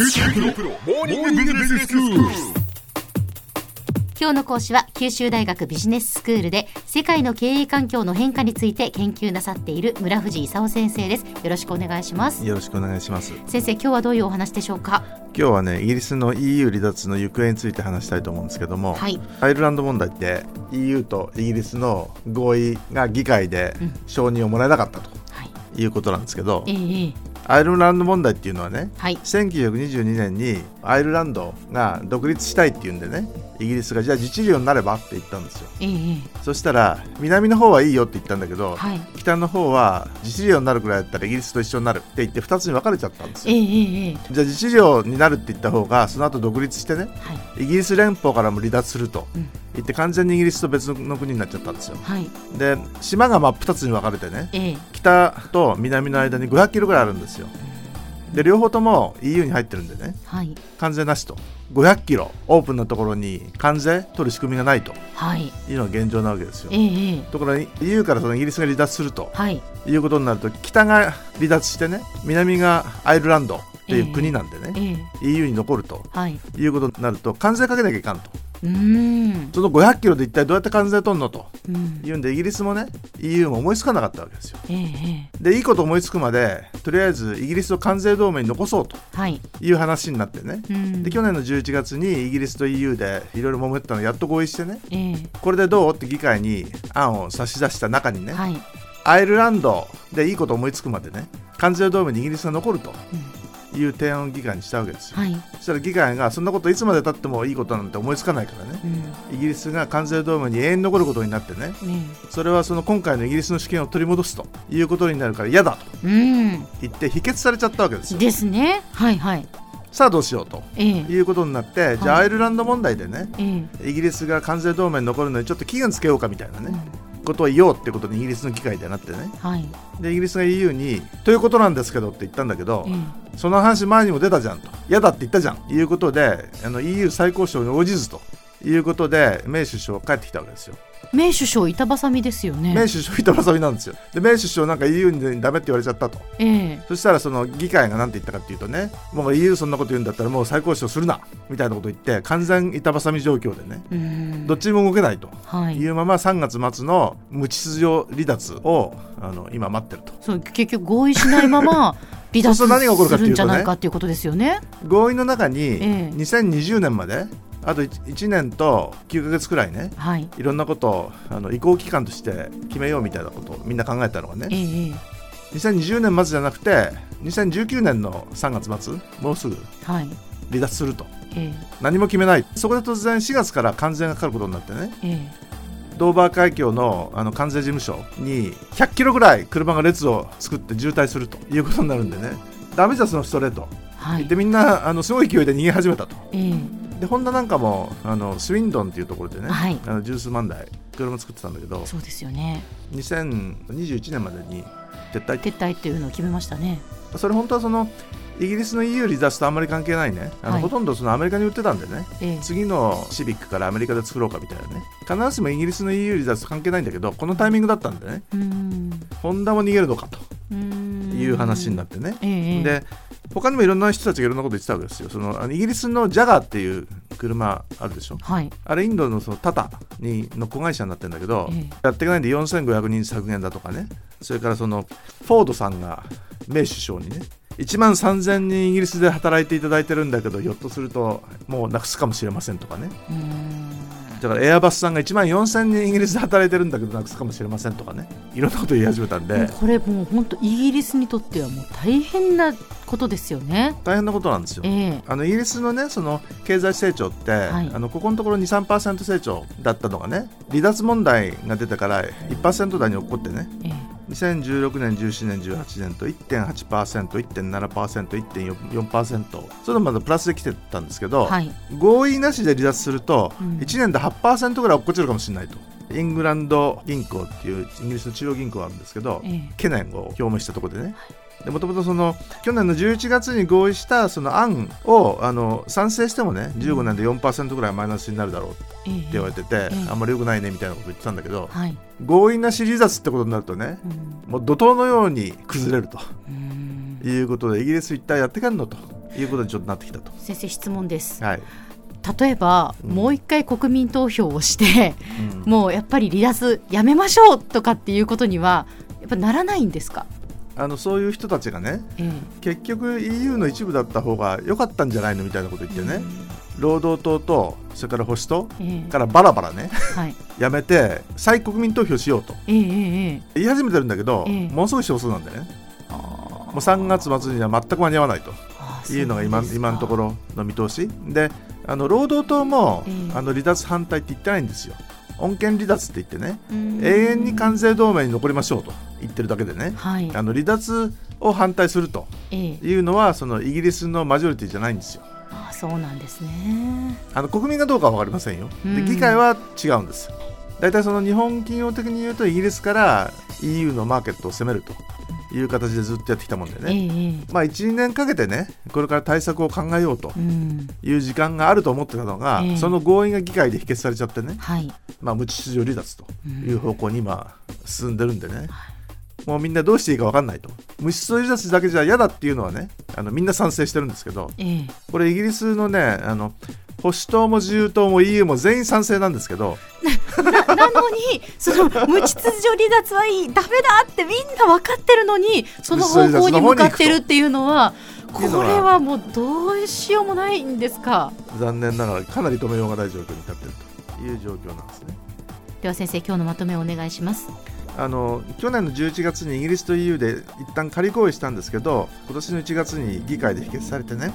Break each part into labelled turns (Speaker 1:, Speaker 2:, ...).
Speaker 1: 今日の講師は九州大学ビジネススクールで世界の経営環境の変化について研究なさっている村藤勲先生です。よろしくお願いします。
Speaker 2: よろしくお願いします。
Speaker 1: 先生今日はどういうお話でしょうか？
Speaker 2: 今日はねイギリスの EU 離脱の行方について話したいと思うんですけども、
Speaker 1: はい。
Speaker 2: アイルランド問題って EU とイギリスの合意が議会で
Speaker 1: うん。
Speaker 2: 承認をもらえなかったと
Speaker 1: はい。
Speaker 2: いうことなんですけど、アイルランド問題っていうのはね
Speaker 1: はい。
Speaker 2: 1922年にアイルランドが独立したいっていうんでねイギリスがじゃあ自治領になればって言ったんですよ。
Speaker 1: ええ。え
Speaker 2: そしたら南の方はいいよって言ったんだけど、
Speaker 1: えはい。
Speaker 2: 北の方は自治領になるくらいだったらイギリスと一緒になるって言って2つに分かれちゃったんですよ。
Speaker 1: ええええええ。
Speaker 2: じゃあ自治領になるって言った方がその後独立してね
Speaker 1: はい。
Speaker 2: イギリス連邦からも離脱すると
Speaker 1: うん。
Speaker 2: 言って完全にイギリスと別の国になっちゃったんですよ。
Speaker 1: はい。
Speaker 2: で島が真っ二つに分かれてね
Speaker 1: ええ。
Speaker 2: 北と南の間に500キロぐらいあるんですよで両方とも EU に入ってるんでね。
Speaker 1: はい。
Speaker 2: 関税なしと。500キロオープンなところに関税取る仕組みがないと。
Speaker 1: はい。
Speaker 2: いうのが現状なわけですよ。ところが EU からそのイギリスが離脱すると。
Speaker 1: はい。
Speaker 2: いうことになると北が離脱してね南がアイルランドっていう国なんでね、
Speaker 1: ええ
Speaker 2: EU に残ると。
Speaker 1: はい。
Speaker 2: いうことになると関税かけなきゃいかんと
Speaker 1: うーん
Speaker 2: その500キロで一体どうやって関税取るのと。
Speaker 1: うん。
Speaker 2: いうんでイギリスもね EU も思いつかなかったわけですよ。
Speaker 1: えええ
Speaker 2: でいいこと思いつくまでとりあえずイギリスを関税同盟に残そうと。
Speaker 1: い。
Speaker 2: いう話になってね。
Speaker 1: うん。
Speaker 2: で去年の11月にイギリスと EU でいろいろ揉めてたのやっと合意してね。
Speaker 1: ええ。
Speaker 2: これでどう？って議会に案を差し出した中にね、
Speaker 1: はい。
Speaker 2: アイルランドでいいこと思いつくまでね。関税同盟にイギリスが残ると。
Speaker 1: うん
Speaker 2: いう提案を議会にしたわけですよ、
Speaker 1: はい。
Speaker 2: そしたら議会がそんなこといつまでたってもいいことなんて思いつかないからね。
Speaker 1: うん。
Speaker 2: イギリスが関税同盟に永遠に残ることになってね。
Speaker 1: ね
Speaker 2: それはその今回のイギリスの主権を取り戻すということになるから嫌だと言って否決されちゃったわけですよ。
Speaker 1: ですね。はいはい。
Speaker 2: さあどうしようと
Speaker 1: ええ。
Speaker 2: いうことになってじゃあ
Speaker 1: はい
Speaker 2: アイルランド問題でね
Speaker 1: ええ。
Speaker 2: イギリスが関税同盟に残るのにちょっと期限つけようかみたいなね、
Speaker 1: うん
Speaker 2: ことを言おうってことにイギリスの議会でなってね。
Speaker 1: はい。
Speaker 2: でイギリスが EU にということなんですけどって言ったんだけど、
Speaker 1: え
Speaker 2: その話前にも出たじゃんと。嫌だって言ったじゃん。ということであの EU 最高賞に応じずということでメイ首相帰ってきたわけですよ、
Speaker 1: え名首相板挟みですよね。
Speaker 2: メイ首相板挟みなんですよ。でメイ首相なんか EU にダメって言われちゃったと。
Speaker 1: ええ。
Speaker 2: そしたらその議会が何て言ったかっていうとねもう EU そんなこと言うんだったらもう最高賞するなみたいなこと言って完全板挟み状況でね
Speaker 1: うん。
Speaker 2: どっちにも動けないと。
Speaker 1: はい。
Speaker 2: いうまま3月末の無秩序離脱をあの今待ってると。
Speaker 1: そう結局合意しないまま 離脱
Speaker 2: する
Speaker 1: んじゃないかっていうことですよね。
Speaker 2: 合意の中に
Speaker 1: ええ。
Speaker 2: 2020年まであと 1, 年と9ヶ月くらいね
Speaker 1: はい。
Speaker 2: いろんなことをあの移行期間として決めようみたいなことをみんな考えたのが
Speaker 1: ええ
Speaker 2: ね
Speaker 1: え。
Speaker 2: 2020年末じゃなくて2019年の3月末もうすぐ。離脱すると。
Speaker 1: え
Speaker 2: 何も決めない。そこで突然4月から関税がかかることになってね。
Speaker 1: ええ。
Speaker 2: ドーバー海峡のあの関税事務所に100キロぐらい車が列を作って渋滞するということになるんでね。ダメじゃそのストレート。
Speaker 1: えはい。
Speaker 2: で。みんなあのすごい勢いで逃げ始めたと。
Speaker 1: え
Speaker 2: でホンダなんかもあのスウィンドンっていうところでね、
Speaker 1: はい。
Speaker 2: あの十数万台車作ってたんだけど
Speaker 1: えそうですよね。
Speaker 2: 2021年までに撤退。
Speaker 1: 撤退っていうのを決めましたね。
Speaker 2: それ本当はそのイギリスの EU 離脱とあんまり関係ないね。あの、
Speaker 1: はい。
Speaker 2: ほとんどそのアメリカに売ってたんでね
Speaker 1: ええ。
Speaker 2: 次のシビックからアメリカで作ろうかみたいなね。必ずしもイギリスの EU 離脱と関係ないんだけどこのタイミングだったんでね。ホンダも逃げるのかという話になってね、
Speaker 1: え。
Speaker 2: で他にもいろんな人たちがいろんなこと言ってたわけですよ。そのイギリスのジャガーっていう車あるでしょ。
Speaker 1: はい。
Speaker 2: あれインドのそのタタにの子会社になってるんだけど、
Speaker 1: ええ。
Speaker 2: やっていかないんで4500人削減だとかね。それからそのフォードさんがメイ首相にね1万3000人イギリスで働いていただいてるんだけどひょっとするともうなくすかもしれませんとかねだからエアバスさんが1万4000人イギリスで働いてるんだけどなくすかもしれませんとかね。いろんなこと言い始めたんで。
Speaker 1: これもう本当イギリスにとってはもう大変なことですよね。
Speaker 2: 大変なことなんですよ。
Speaker 1: ええ。
Speaker 2: あのイギリスのねその経済成長って、
Speaker 1: い。
Speaker 2: あのここのところ2、3%成長だったのがね離脱問題が出てから1%台に起こってね
Speaker 1: ええ
Speaker 2: 2016年、17年、18年と1.8%、1.7%、1.4%それでまだプラスで来てたんですけど、
Speaker 1: はい。
Speaker 2: 合意なしで離脱すると
Speaker 1: うん。
Speaker 2: 1年で8%ぐらい落っこちるかもしれないと。イングランド銀行っていうイギリスの中央銀行があるんですけど、
Speaker 1: ええ。
Speaker 2: 懸念を表明したところでね、もともとその去年の11月に合意したその案をあの賛成してもね15年で4%ぐらいマイナスになるだろうって
Speaker 1: ええ。
Speaker 2: 言われてて、
Speaker 1: ええ。
Speaker 2: あんまり良くないねみたいなこと言ってたんだけど、
Speaker 1: はい。
Speaker 2: 合意なし離脱ってことになるとね
Speaker 1: うん。
Speaker 2: もう怒涛のように崩れるということでイギリス一体やってかんのということにちょっとなってきたと。
Speaker 1: 先生質問です。
Speaker 2: はい。
Speaker 1: 例えば、
Speaker 2: うん。
Speaker 1: もう一回国民投票をして、
Speaker 2: うん。
Speaker 1: もうやっぱり離脱やめましょうとかっていうことにはやっぱならないんですか、
Speaker 2: あのそういう人たちがね
Speaker 1: え
Speaker 2: 結局 EU の一部だった方が良かったんじゃないのみたいなこと言って
Speaker 1: え
Speaker 2: ね、労働党とそれから保守党
Speaker 1: ええ。
Speaker 2: からバラバラね
Speaker 1: はい。
Speaker 2: やめて再国民投票しようと。言い始めてるんだけど、
Speaker 1: ええ。
Speaker 2: ものすごい少数なんでね。
Speaker 1: あ
Speaker 2: もう3月末には全く間に合わないと。
Speaker 1: あ
Speaker 2: いうのが今今のところの見通し。であの労働党も、
Speaker 1: ええ。
Speaker 2: あの離脱反対って言ってないんですよ穏健離脱って言ってね
Speaker 1: うん。
Speaker 2: 永遠に関税同盟に残りましょうと言ってるだけでね
Speaker 1: はい。
Speaker 2: あの離脱を反対すると
Speaker 1: ええ。
Speaker 2: いうのはそのイギリスのマジョリティじゃないんですよ。
Speaker 1: あそうなんですね。
Speaker 2: あの国民がどうかは分かりませんよ。
Speaker 1: うん。
Speaker 2: で議会は違うんです。大体その日本企業的に言うとイギリスから EU のマーケットを攻めるという形でずっとやってきたもんで
Speaker 1: ええ
Speaker 2: ね、
Speaker 1: ええ。
Speaker 2: まあ12年かけてねこれから対策を考えようと
Speaker 1: うん。
Speaker 2: いう時間があると思ってたのが、
Speaker 1: ええ。
Speaker 2: その合意が議会で否決されちゃってね、
Speaker 1: はい。
Speaker 2: まあ、無秩序離脱と
Speaker 1: うん。
Speaker 2: いう方向に今進んでるんでね、もうみんなどうしていいか分かんないと。無秩序離脱だけじゃ嫌だっていうのはねあのみんな賛成してるんですけど
Speaker 1: ええ。
Speaker 2: これイギリスのねあの保守党も自由党も EU も全員賛成なんですけど。
Speaker 1: ななのに その無秩序離脱はいいダメだってみんな分かってるのにその方向に向かってるっていうのはこれはもうどうしようもないんですか？
Speaker 2: 残念ながらかなり止めようがない状況に立ってるという状況なんですね。
Speaker 1: では先生今日のまとめをお願いします。
Speaker 2: あの去年の11月にイギリスと EU で一旦仮合意したんですけど今年の1月に議会で否決されてね。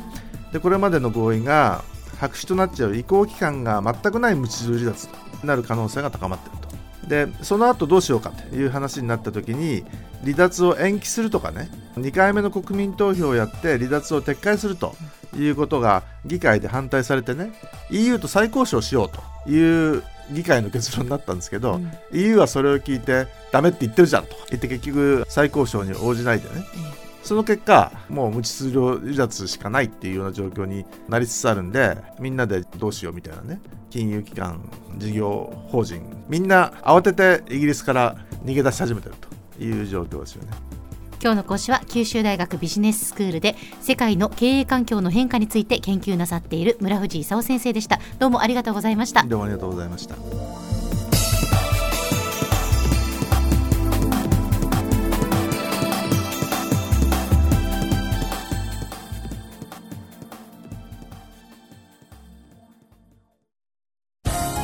Speaker 2: でこれまでの合意が白紙となっちゃう移行期間が全くない無秩序離脱となる可能性が高まっていると。でその後どうしようかという話になった時に離脱を延期するとかね。2回目の国民投票をやって離脱を撤回するということが議会で反対されてね EU と再交渉しようという議会の結論になったんですけど、
Speaker 1: うん。
Speaker 2: EU はそれを聞いてダメって言ってるじゃんと。言って結局再交渉に応じないでねその結果もう無秩序離脱しかないっていうような状況になりつつあるんでみんなでどうしようみたいなね金融機関事業法人みんな慌ててイギリスから逃げ出し始めてるという状況ですよね。
Speaker 1: 今日の講師は九州大学ビジネススクールで世界の経営環境の変化について研究なさっている村藤勲先生でした。どうもありがとうございました。
Speaker 2: どうもありがとうございました